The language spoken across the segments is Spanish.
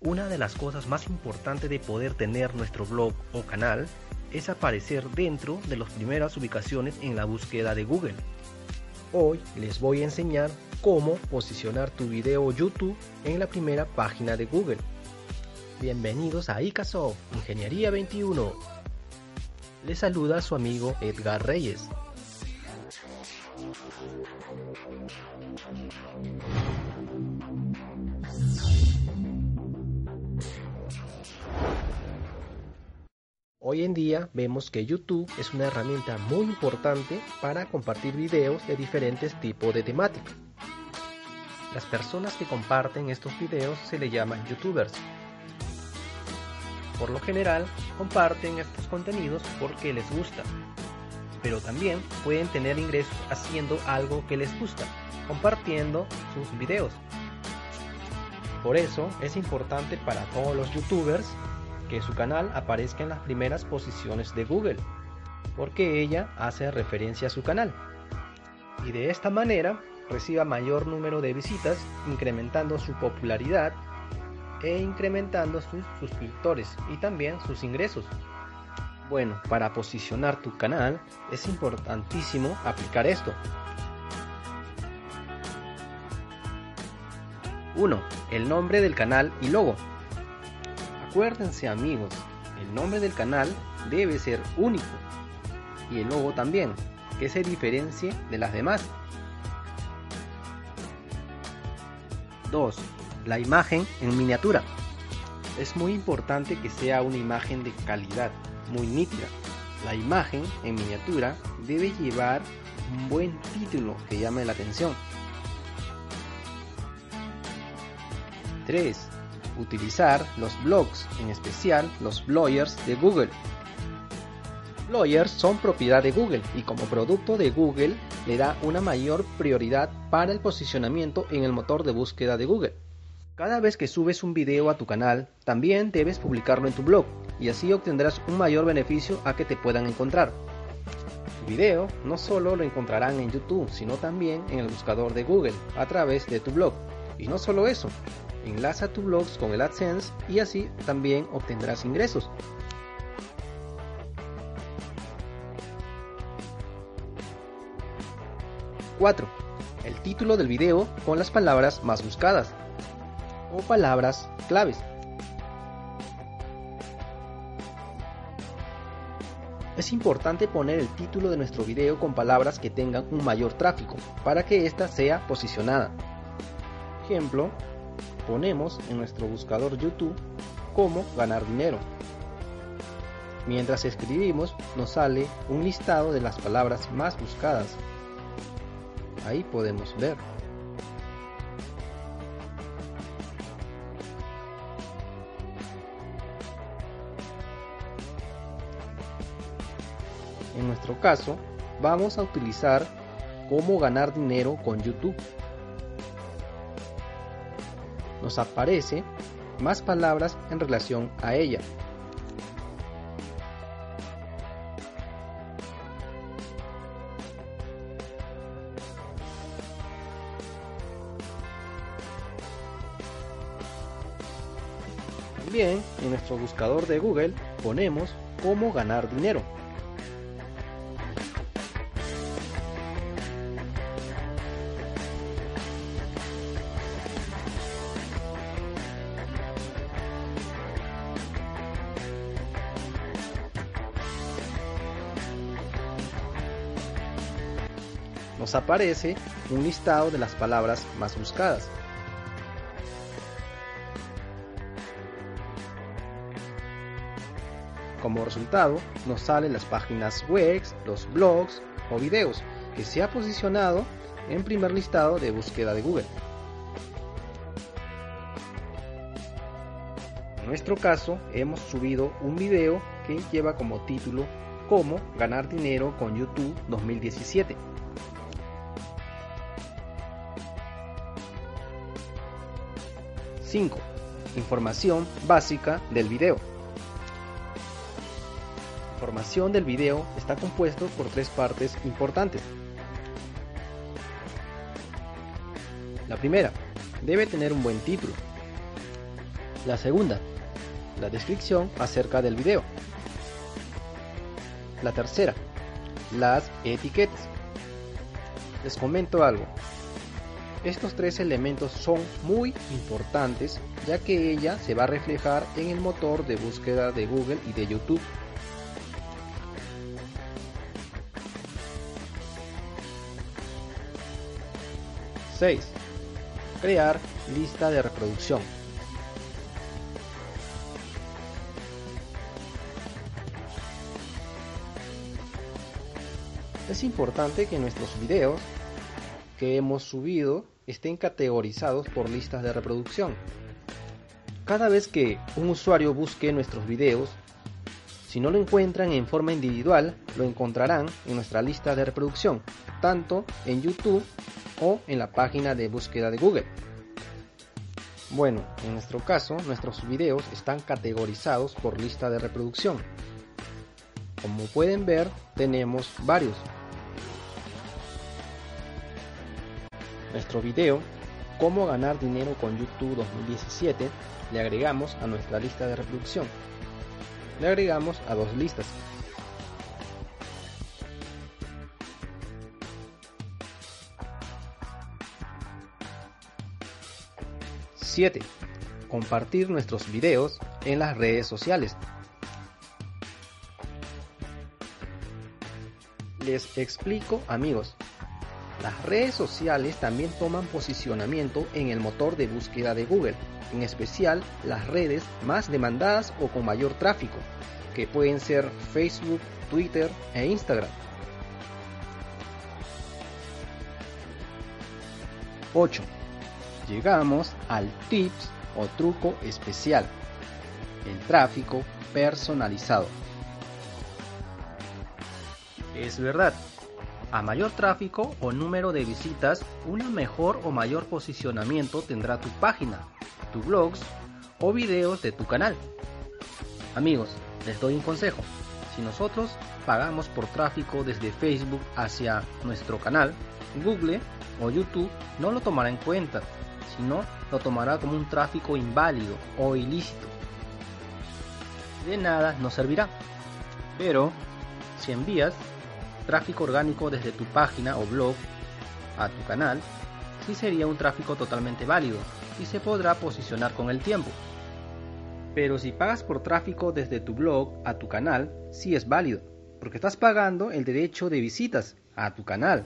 Una de las cosas más importantes de poder tener nuestro blog o canal es aparecer dentro de las primeras ubicaciones en la búsqueda de Google. Hoy les voy a enseñar cómo posicionar tu video YouTube en la primera página de Google. Bienvenidos a Icasoft Ingeniería 21. Les saluda su amigo Edgar Reyes. Hoy en día vemos que YouTube es una herramienta muy importante para compartir videos de diferentes tipos de temática. Las personas que comparten estos videos se le llaman youtubers. Por lo general, comparten estos contenidos porque les gusta, pero también pueden tener ingresos haciendo algo que les gusta, compartiendo sus videos. Por eso es importante para todos los youtubers que su canal aparezca en las primeras posiciones de Google, porque ella hace referencia a su canal. Y de esta manera reciba mayor número de visitas, incrementando su popularidad e incrementando sus suscriptores y también sus ingresos. Bueno, para posicionar tu canal es importantísimo aplicar esto. 1. El nombre del canal y logo. Acuérdense amigos, el nombre del canal debe ser único y el logo también, que se diferencie de las demás. 2. La imagen en miniatura. Es muy importante que sea una imagen de calidad, muy nítida. La imagen en miniatura debe llevar un buen título que llame la atención. 3 utilizar los blogs, en especial los bloggers de Google. Bloggers son propiedad de Google y como producto de Google le da una mayor prioridad para el posicionamiento en el motor de búsqueda de Google. Cada vez que subes un video a tu canal, también debes publicarlo en tu blog y así obtendrás un mayor beneficio a que te puedan encontrar. Tu video no solo lo encontrarán en YouTube, sino también en el buscador de Google a través de tu blog. Y no solo eso, enlaza tu blogs con el AdSense y así también obtendrás ingresos. ¡4! El título del video con las palabras más buscadas o palabras claves. Es importante poner el título de nuestro video con palabras que tengan un mayor tráfico para que ésta sea posicionada. Ejemplo, ponemos en nuestro buscador YouTube cómo ganar dinero. Mientras escribimos nos sale un listado de las palabras más buscadas. Ahí podemos ver. En nuestro caso, vamos a utilizar cómo ganar dinero con YouTube nos aparece más palabras en relación a ella. También en nuestro buscador de Google ponemos cómo ganar dinero. Aparece un listado de las palabras más buscadas. Como resultado, nos salen las páginas web, los blogs o videos que se ha posicionado en primer listado de búsqueda de Google. En nuestro caso, hemos subido un video que lleva como título Cómo ganar dinero con YouTube 2017. 5. Información básica del video. información del video está compuesto por tres partes importantes. La primera, debe tener un buen título. La segunda, la descripción acerca del video. La tercera, las etiquetas. Les comento algo. Estos tres elementos son muy importantes ya que ella se va a reflejar en el motor de búsqueda de Google y de YouTube. ¡6! Crear lista de reproducción. Es importante que nuestros videos que hemos subido estén categorizados por listas de reproducción. Cada vez que un usuario busque nuestros videos, si no lo encuentran en forma individual, lo encontrarán en nuestra lista de reproducción, tanto en YouTube o en la página de búsqueda de Google. Bueno, en nuestro caso, nuestros videos están categorizados por lista de reproducción. Como pueden ver, tenemos varios. Nuestro video Cómo ganar dinero con YouTube 2017 le agregamos a nuestra lista de reproducción. Le agregamos a dos listas. ¡7! Compartir nuestros videos en las redes sociales. Les explico amigos, las redes sociales también toman posicionamiento en el motor de búsqueda de Google, en especial las redes más demandadas o con mayor tráfico, que pueden ser Facebook, Twitter e Instagram. 8. Llegamos al tips o truco especial, el tráfico personalizado. Es verdad, a mayor tráfico o número de visitas, un mejor o mayor posicionamiento tendrá tu página, tu blogs o videos de tu canal. Amigos, les doy un consejo. Si nosotros pagamos por tráfico desde Facebook hacia nuestro canal, Google o YouTube no lo tomará en cuenta, sino lo tomará como un tráfico inválido o ilícito. De nada nos servirá. Pero si envías tráfico orgánico desde tu página o blog a tu canal, sí sería un tráfico totalmente válido y se podrá posicionar con el tiempo. Pero si pagas por tráfico desde tu blog a tu canal, sí es válido, porque estás pagando el derecho de visitas a tu canal.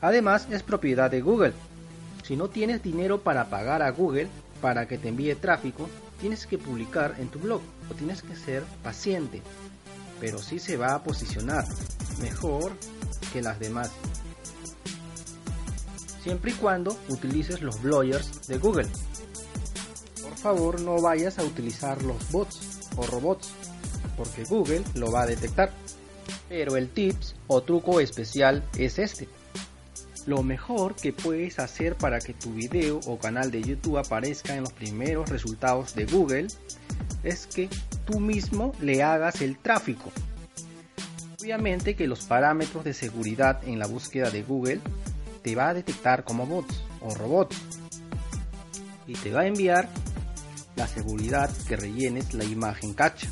Además, es propiedad de Google. Si no tienes dinero para pagar a Google para que te envíe tráfico, tienes que publicar en tu blog o tienes que ser paciente. Pero sí se va a posicionar mejor que las demás. Siempre y cuando utilices los bloggers de Google. Por favor no vayas a utilizar los bots o robots, porque Google lo va a detectar. Pero el tips o truco especial es este. Lo mejor que puedes hacer para que tu video o canal de YouTube aparezca en los primeros resultados de Google es que tú mismo le hagas el tráfico. Obviamente que los parámetros de seguridad en la búsqueda de Google te va a detectar como bots o robots y te va a enviar la seguridad que rellenes la imagen cacha.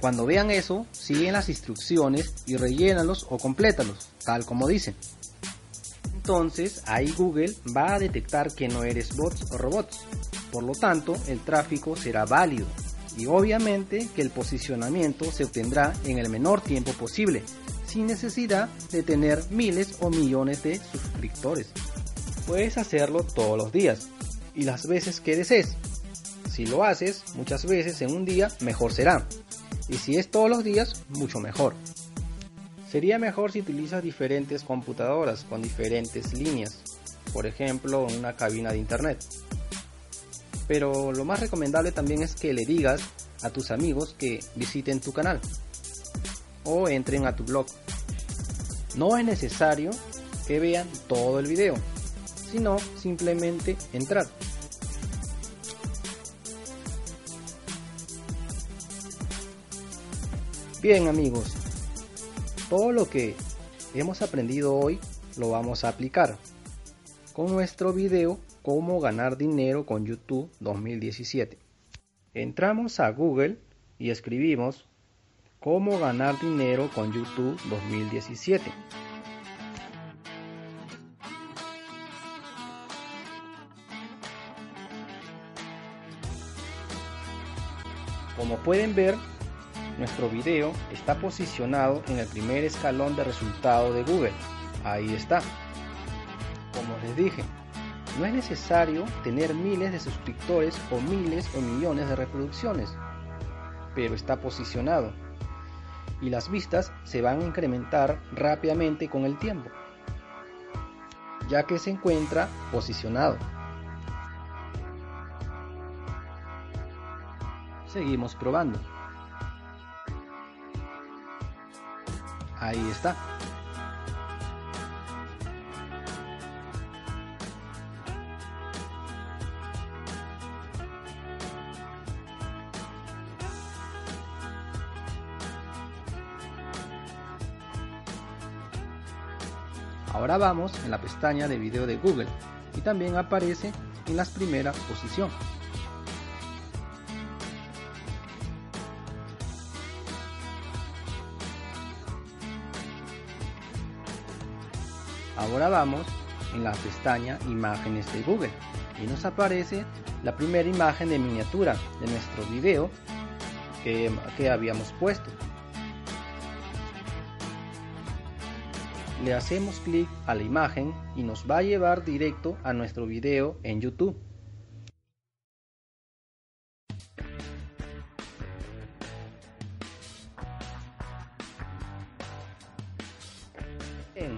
Cuando vean eso, siguen las instrucciones y rellénalos o complétalos, tal como dicen. Entonces ahí Google va a detectar que no eres bots o robots. Por lo tanto, el tráfico será válido y obviamente que el posicionamiento se obtendrá en el menor tiempo posible, sin necesidad de tener miles o millones de suscriptores. Puedes hacerlo todos los días y las veces que desees. Si lo haces muchas veces en un día, mejor será. Y si es todos los días, mucho mejor. Sería mejor si utilizas diferentes computadoras con diferentes líneas, por ejemplo en una cabina de internet pero lo más recomendable también es que le digas a tus amigos que visiten tu canal o entren a tu blog. No es necesario que vean todo el video, sino simplemente entrar. Bien amigos, todo lo que hemos aprendido hoy lo vamos a aplicar con nuestro video cómo ganar dinero con YouTube 2017. Entramos a Google y escribimos cómo ganar dinero con YouTube 2017. Como pueden ver, nuestro video está posicionado en el primer escalón de resultado de Google. Ahí está. Como les dije, no es necesario tener miles de suscriptores o miles o millones de reproducciones, pero está posicionado y las vistas se van a incrementar rápidamente con el tiempo, ya que se encuentra posicionado. Seguimos probando. Ahí está. Ahora vamos en la pestaña de video de Google y también aparece en la primera posición. Ahora vamos en la pestaña Imágenes de Google y nos aparece la primera imagen de miniatura de nuestro video que, que habíamos puesto. Le hacemos clic a la imagen y nos va a llevar directo a nuestro video en YouTube.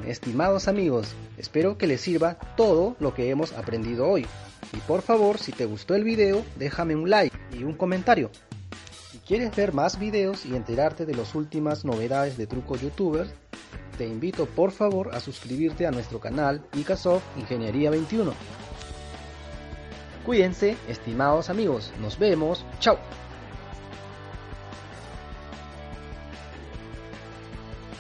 estimados amigos, espero que les sirva todo lo que hemos aprendido hoy. Y por favor, si te gustó el video, déjame un like y un comentario. Si quieres ver más videos y enterarte de las últimas novedades de trucos youtubers, te invito por favor a suscribirte a nuestro canal Icasoft Ingeniería 21. Cuídense, estimados amigos, nos vemos, chao.